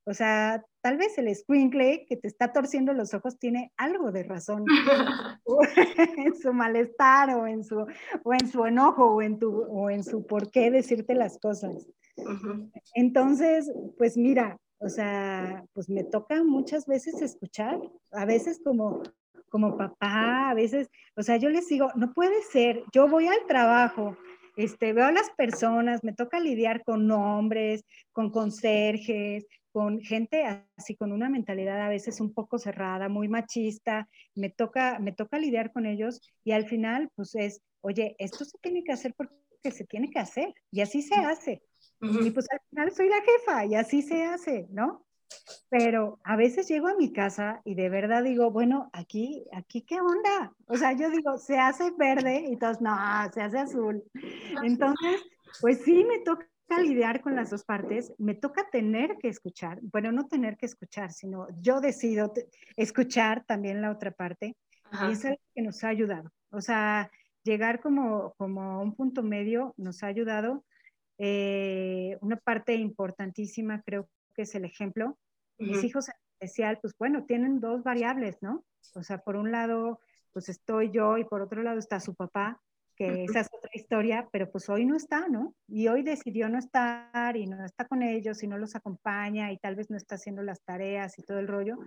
O sea, tal vez el squinkle que te está torciendo los ojos tiene algo de razón *laughs* en su malestar o en su, o en su enojo o en, tu, o en su por qué decirte las cosas. Entonces, pues mira, o sea, pues me toca muchas veces escuchar, a veces como, como papá, a veces, o sea, yo les digo, no puede ser, yo voy al trabajo, este, veo a las personas, me toca lidiar con hombres, con conserjes, con gente así con una mentalidad a veces un poco cerrada, muy machista, me toca, me toca lidiar con ellos y al final pues es, oye, esto se tiene que hacer porque se tiene que hacer y así se hace. Y pues al final soy la jefa y así se hace, ¿no? Pero a veces llego a mi casa y de verdad digo, bueno, aquí, aquí, ¿qué onda? O sea, yo digo, se hace verde y todos, no, se hace azul. Entonces, pues sí, me toca lidiar con las dos partes, me toca tener que escuchar, bueno, no tener que escuchar, sino yo decido escuchar también la otra parte y eso es lo que nos ha ayudado. O sea, llegar como, como a un punto medio nos ha ayudado. Eh, una parte importantísima creo que es el ejemplo. Mis hijos en especial, pues bueno, tienen dos variables, ¿no? O sea, por un lado, pues estoy yo y por otro lado está su papá que esa es otra historia, pero pues hoy no está, ¿no? Y hoy decidió no estar y no está con ellos y no los acompaña y tal vez no está haciendo las tareas y todo el rollo.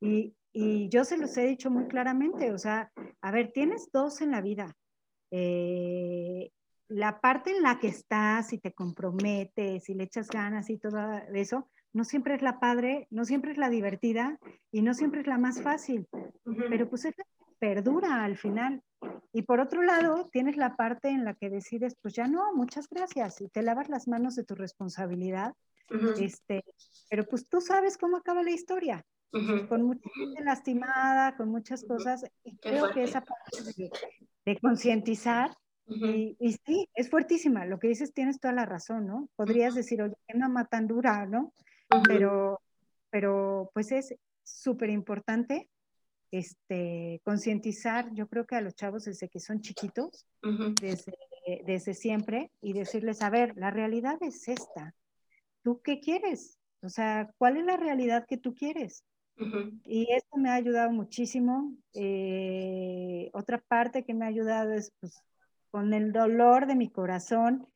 Y, y yo se los he dicho muy claramente, o sea, a ver, tienes dos en la vida. Eh, la parte en la que estás y te comprometes y le echas ganas y todo eso, no siempre es la padre, no siempre es la divertida y no siempre es la más fácil, pero pues es la perdura al final. Y por otro lado, tienes la parte en la que decides, pues ya no, muchas gracias, y te lavas las manos de tu responsabilidad. este, pero pues tú sabes cómo acaba la historia, con mucha gente lastimada, con muchas cosas, y creo que esa parte de, concientizar, y, y, sí, es fuertísima, lo que dices tienes toda la razón, ¿no? Podrías decir, oye, qué mamá tan dura, ¿no? Pero, pero pues es súper importante este, concientizar, yo creo que a los chavos desde que son chiquitos, desde, desde siempre, y decirles, a ver, la realidad es esta. ¿Tú qué quieres? O sea, ¿cuál es la realidad que tú quieres? Y esto me ha ayudado muchísimo. Eh, otra parte que me ha ayudado es pues, con el dolor de mi corazón,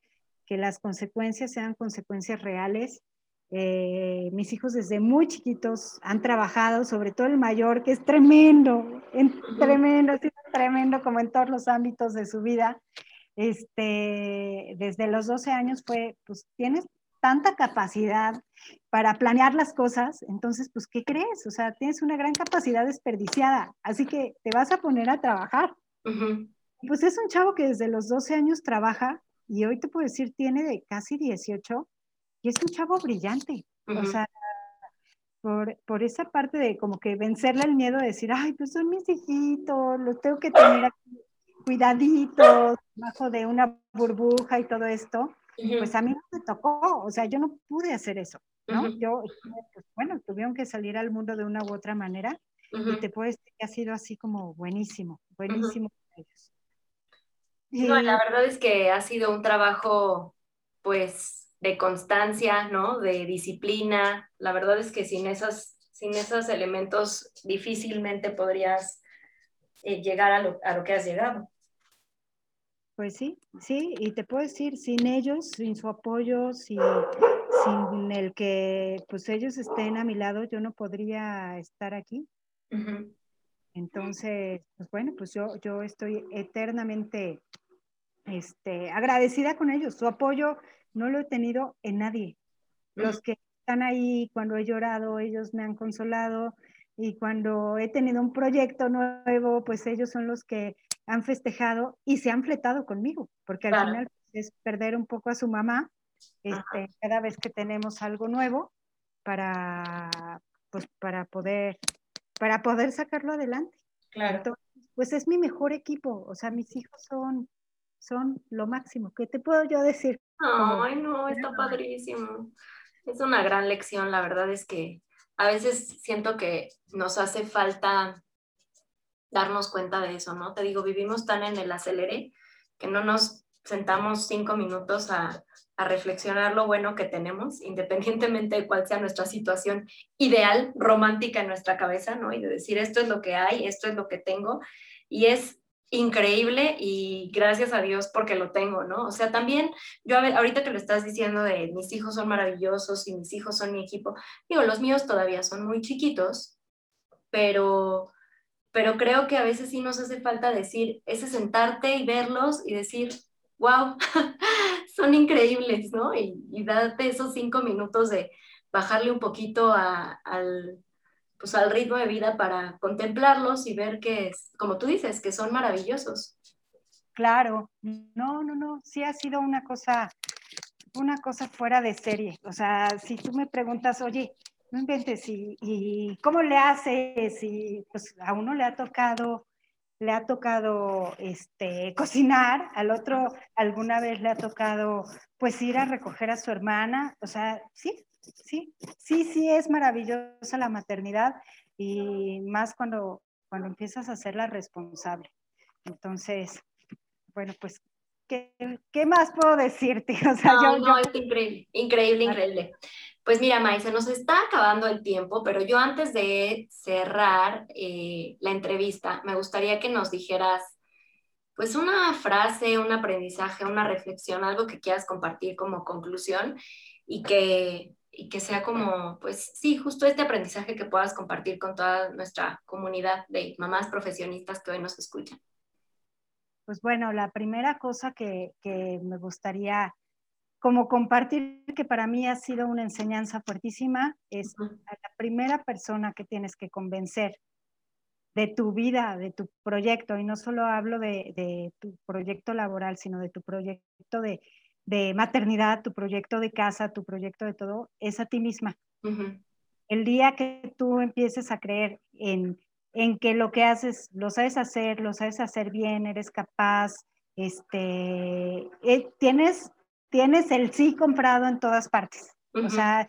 que las consecuencias sean consecuencias reales, eh, mis hijos desde muy chiquitos han trabajado, sobre todo el mayor, que es tremendo, en, tremendo, tremendo como en todos los ámbitos de su vida. Este, desde los 12 años fue, pues tienes tanta capacidad para planear las cosas, entonces, pues, ¿qué crees? O sea, tienes una gran capacidad desperdiciada, así que te vas a poner a trabajar. Pues es un chavo que desde los 12 años trabaja y hoy te puedo decir, tiene de casi 18 y es un chavo brillante. O sea, por, por, esa parte de como que vencerle el miedo de decir, ay, pues son mis hijitos, los tengo que tener aquí cuidaditos, bajo de una burbuja y todo esto, pues a mí no me tocó, o sea, yo no pude hacer eso, ¿no? Yo, pues, bueno, tuvieron que salir al mundo de una u otra manera y te puedo decir que ha sido así como buenísimo, buenísimo. No, la verdad es que ha sido un trabajo, pues, de constancia, ¿no? De disciplina. La verdad es que sin esos, sin esos elementos difícilmente podrías eh, llegar a lo, a lo que has llegado. Pues sí, sí, y te puedo decir, sin ellos, sin su apoyo, sin, sin el que pues ellos estén a mi lado, yo no podría estar aquí. Entonces, pues bueno, pues yo, yo estoy eternamente este, agradecida con ellos. Su apoyo no lo he tenido en nadie. Los que están ahí cuando he llorado, ellos me han consolado y cuando he tenido un proyecto nuevo, pues ellos son los que han festejado y se han fletado conmigo, porque al final es perder un poco a su mamá este, cada vez que tenemos algo nuevo para, pues, para, poder, para poder sacarlo adelante. Claro. pues es mi mejor equipo, o sea, mis hijos son, son lo máximo. ¿Qué te puedo yo decir? Ay, no, está padrísimo. Es una gran lección, la verdad es que a veces siento que nos hace falta darnos cuenta de eso, ¿no? Te digo, vivimos tan en el acelere que no nos sentamos cinco minutos a, a reflexionar lo bueno que tenemos, independientemente de cuál sea nuestra situación ideal, romántica en nuestra cabeza, ¿no? Y de decir, esto es lo que hay, esto es lo que tengo. Y es increíble y gracias a Dios porque lo tengo, ¿no? O sea, también yo ahorita que lo estás diciendo de mis hijos son maravillosos y mis hijos son mi equipo, digo, los míos todavía son muy chiquitos, pero pero creo que a veces sí nos hace falta decir, ese sentarte y verlos y decir, wow, *laughs* son increíbles, ¿no? Y, darte esos cinco minutos de bajarle un poquito al, pues al ritmo de vida para contemplarlos y ver que, como tú dices, que son maravillosos. Claro, no, no, no, sí ha sido una cosa, una cosa fuera de serie. O sea, si tú me preguntas, oye, no inventes, ¿y, cómo le haces? Y pues a uno le ha tocado, le ha tocado este, cocinar, al otro alguna vez le ha tocado pues ir a recoger a su hermana. O sea, sí, sí, sí, sí es maravillosa la maternidad y más cuando, cuando empiezas a hacerla responsable. Entonces, bueno, pues, ¿qué, ¿qué, más puedo decirte? *laughs* O sea, no, yo, no, es increíble, increíble, increíble. Pues mira, May, se nos está acabando el tiempo, pero yo antes de cerrar eh, la entrevista, me gustaría que nos dijeras, pues una frase, un aprendizaje, una reflexión, algo que quieras compartir como conclusión y que, y que sea como, pues sí, justo este aprendizaje que puedas compartir con toda nuestra comunidad de mamás profesionistas que hoy nos escuchan. Pues bueno, la primera cosa que, que me gustaría como compartir que para mí ha sido una enseñanza fuertísima, es a la primera persona que tienes que convencer de tu vida, de tu proyecto, y no solo hablo de, tu proyecto laboral, sino de tu proyecto de, maternidad, tu proyecto de casa, tu proyecto de todo, es a ti misma. El día que tú empieces a creer en, en que lo que haces, lo sabes hacer, lo sabes hacer bien, eres capaz, este, eh, tienes tienes el sí comprado en todas partes. O sea,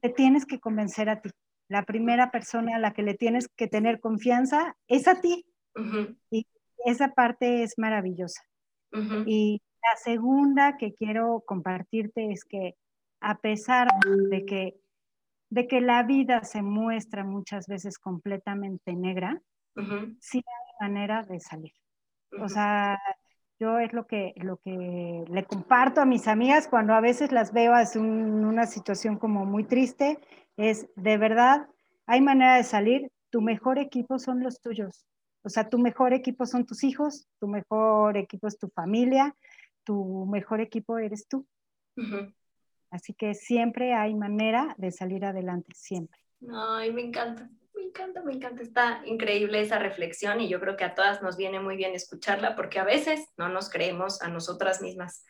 te tienes que convencer a ti. La primera persona a la que le tienes que tener confianza es a ti. Y esa parte es maravillosa. Y la segunda que quiero compartirte es que a pesar de que, de que la vida se muestra muchas veces completamente negra, sí hay manera de salir. O sea, yo es lo que, lo que le comparto a mis amigas cuando a veces las veo en una situación como muy triste, es de verdad, hay manera de salir, tu mejor equipo son los tuyos. O sea, tu mejor equipo son tus hijos, tu mejor equipo es tu familia, tu mejor equipo eres tú. Así que siempre hay manera de salir adelante, siempre. Ay, me encanta me encanta, me encanta, está increíble esa reflexión y yo creo que a todas nos viene muy bien escucharla porque a veces no nos creemos a nosotras mismas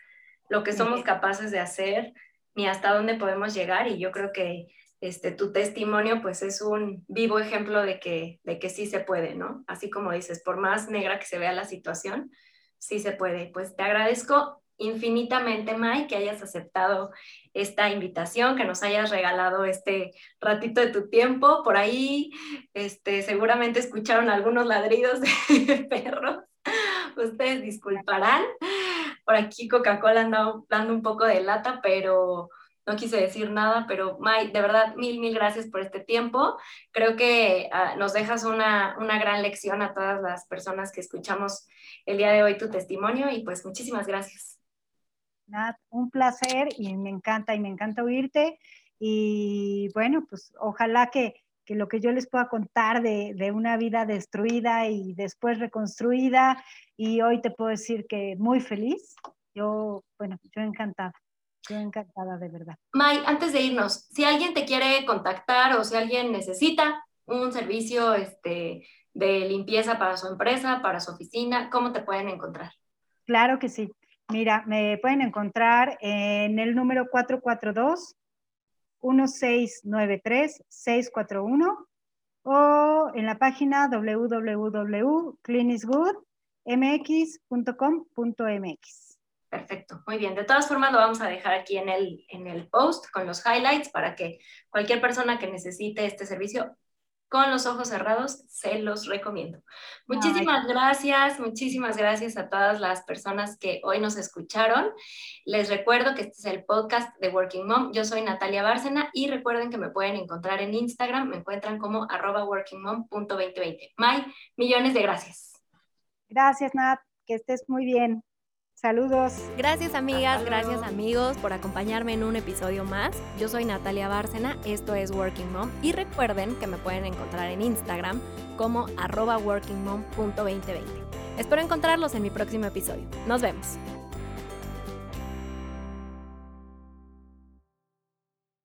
lo que somos capaces de hacer ni hasta dónde podemos llegar y yo creo que este, tu testimonio pues es un vivo ejemplo de que, de que sí se puede, ¿no? Así como dices, por más negra que se vea la situación, sí se puede. Pues te agradezco infinitamente, Mai, que hayas aceptado esta invitación, que nos hayas regalado este ratito de tu tiempo. Por ahí, este, seguramente escucharon algunos ladridos de *laughs* perros. Ustedes disculparán. Por aquí Coca-Cola anda dando un poco de lata, pero no quise decir nada, pero Mai, de verdad, mil, mil gracias por este tiempo. Creo que ah, nos dejas una, una gran lección a todas las personas que escuchamos el día de hoy tu testimonio y pues muchísimas gracias un placer y me encanta y me encanta oírte. Y bueno, pues ojalá que, que lo que yo les pueda contar de, de, una vida destruida y después reconstruida, y hoy te puedo decir que muy feliz. Yo, bueno, yo encantada. Yo encantada de verdad. May, antes de irnos, si alguien te quiere contactar o si alguien necesita un servicio este, de limpieza para su empresa, para su oficina, ¿cómo te pueden encontrar? Claro que sí. Mira, me pueden encontrar en el número 442 1693 641 o en la página www.clinisgoodmx.com.mx. Perfecto, muy bien. De todas formas, lo vamos a dejar aquí en el, en el post con los highlights para que cualquier persona que necesite este servicio con los ojos cerrados, se los recomiendo. Muchísimas gracias, muchísimas gracias a todas las personas que hoy nos escucharon. Les recuerdo que este es el podcast de Working Mom. Yo soy Natalia Bárcena y recuerden que me pueden encontrar en Instagram, me encuentran como arroba workingmom.2020. May, millones de gracias. Gracias, Nat, que estés muy bien. Saludos. Gracias amigas, gracias amigos por acompañarme en un episodio más. Yo soy Natalia Bárcena, esto es Working Mom y recuerden que me pueden encontrar en Instagram como arroba workingmom.2020. Espero encontrarlos en mi próximo episodio. Nos vemos.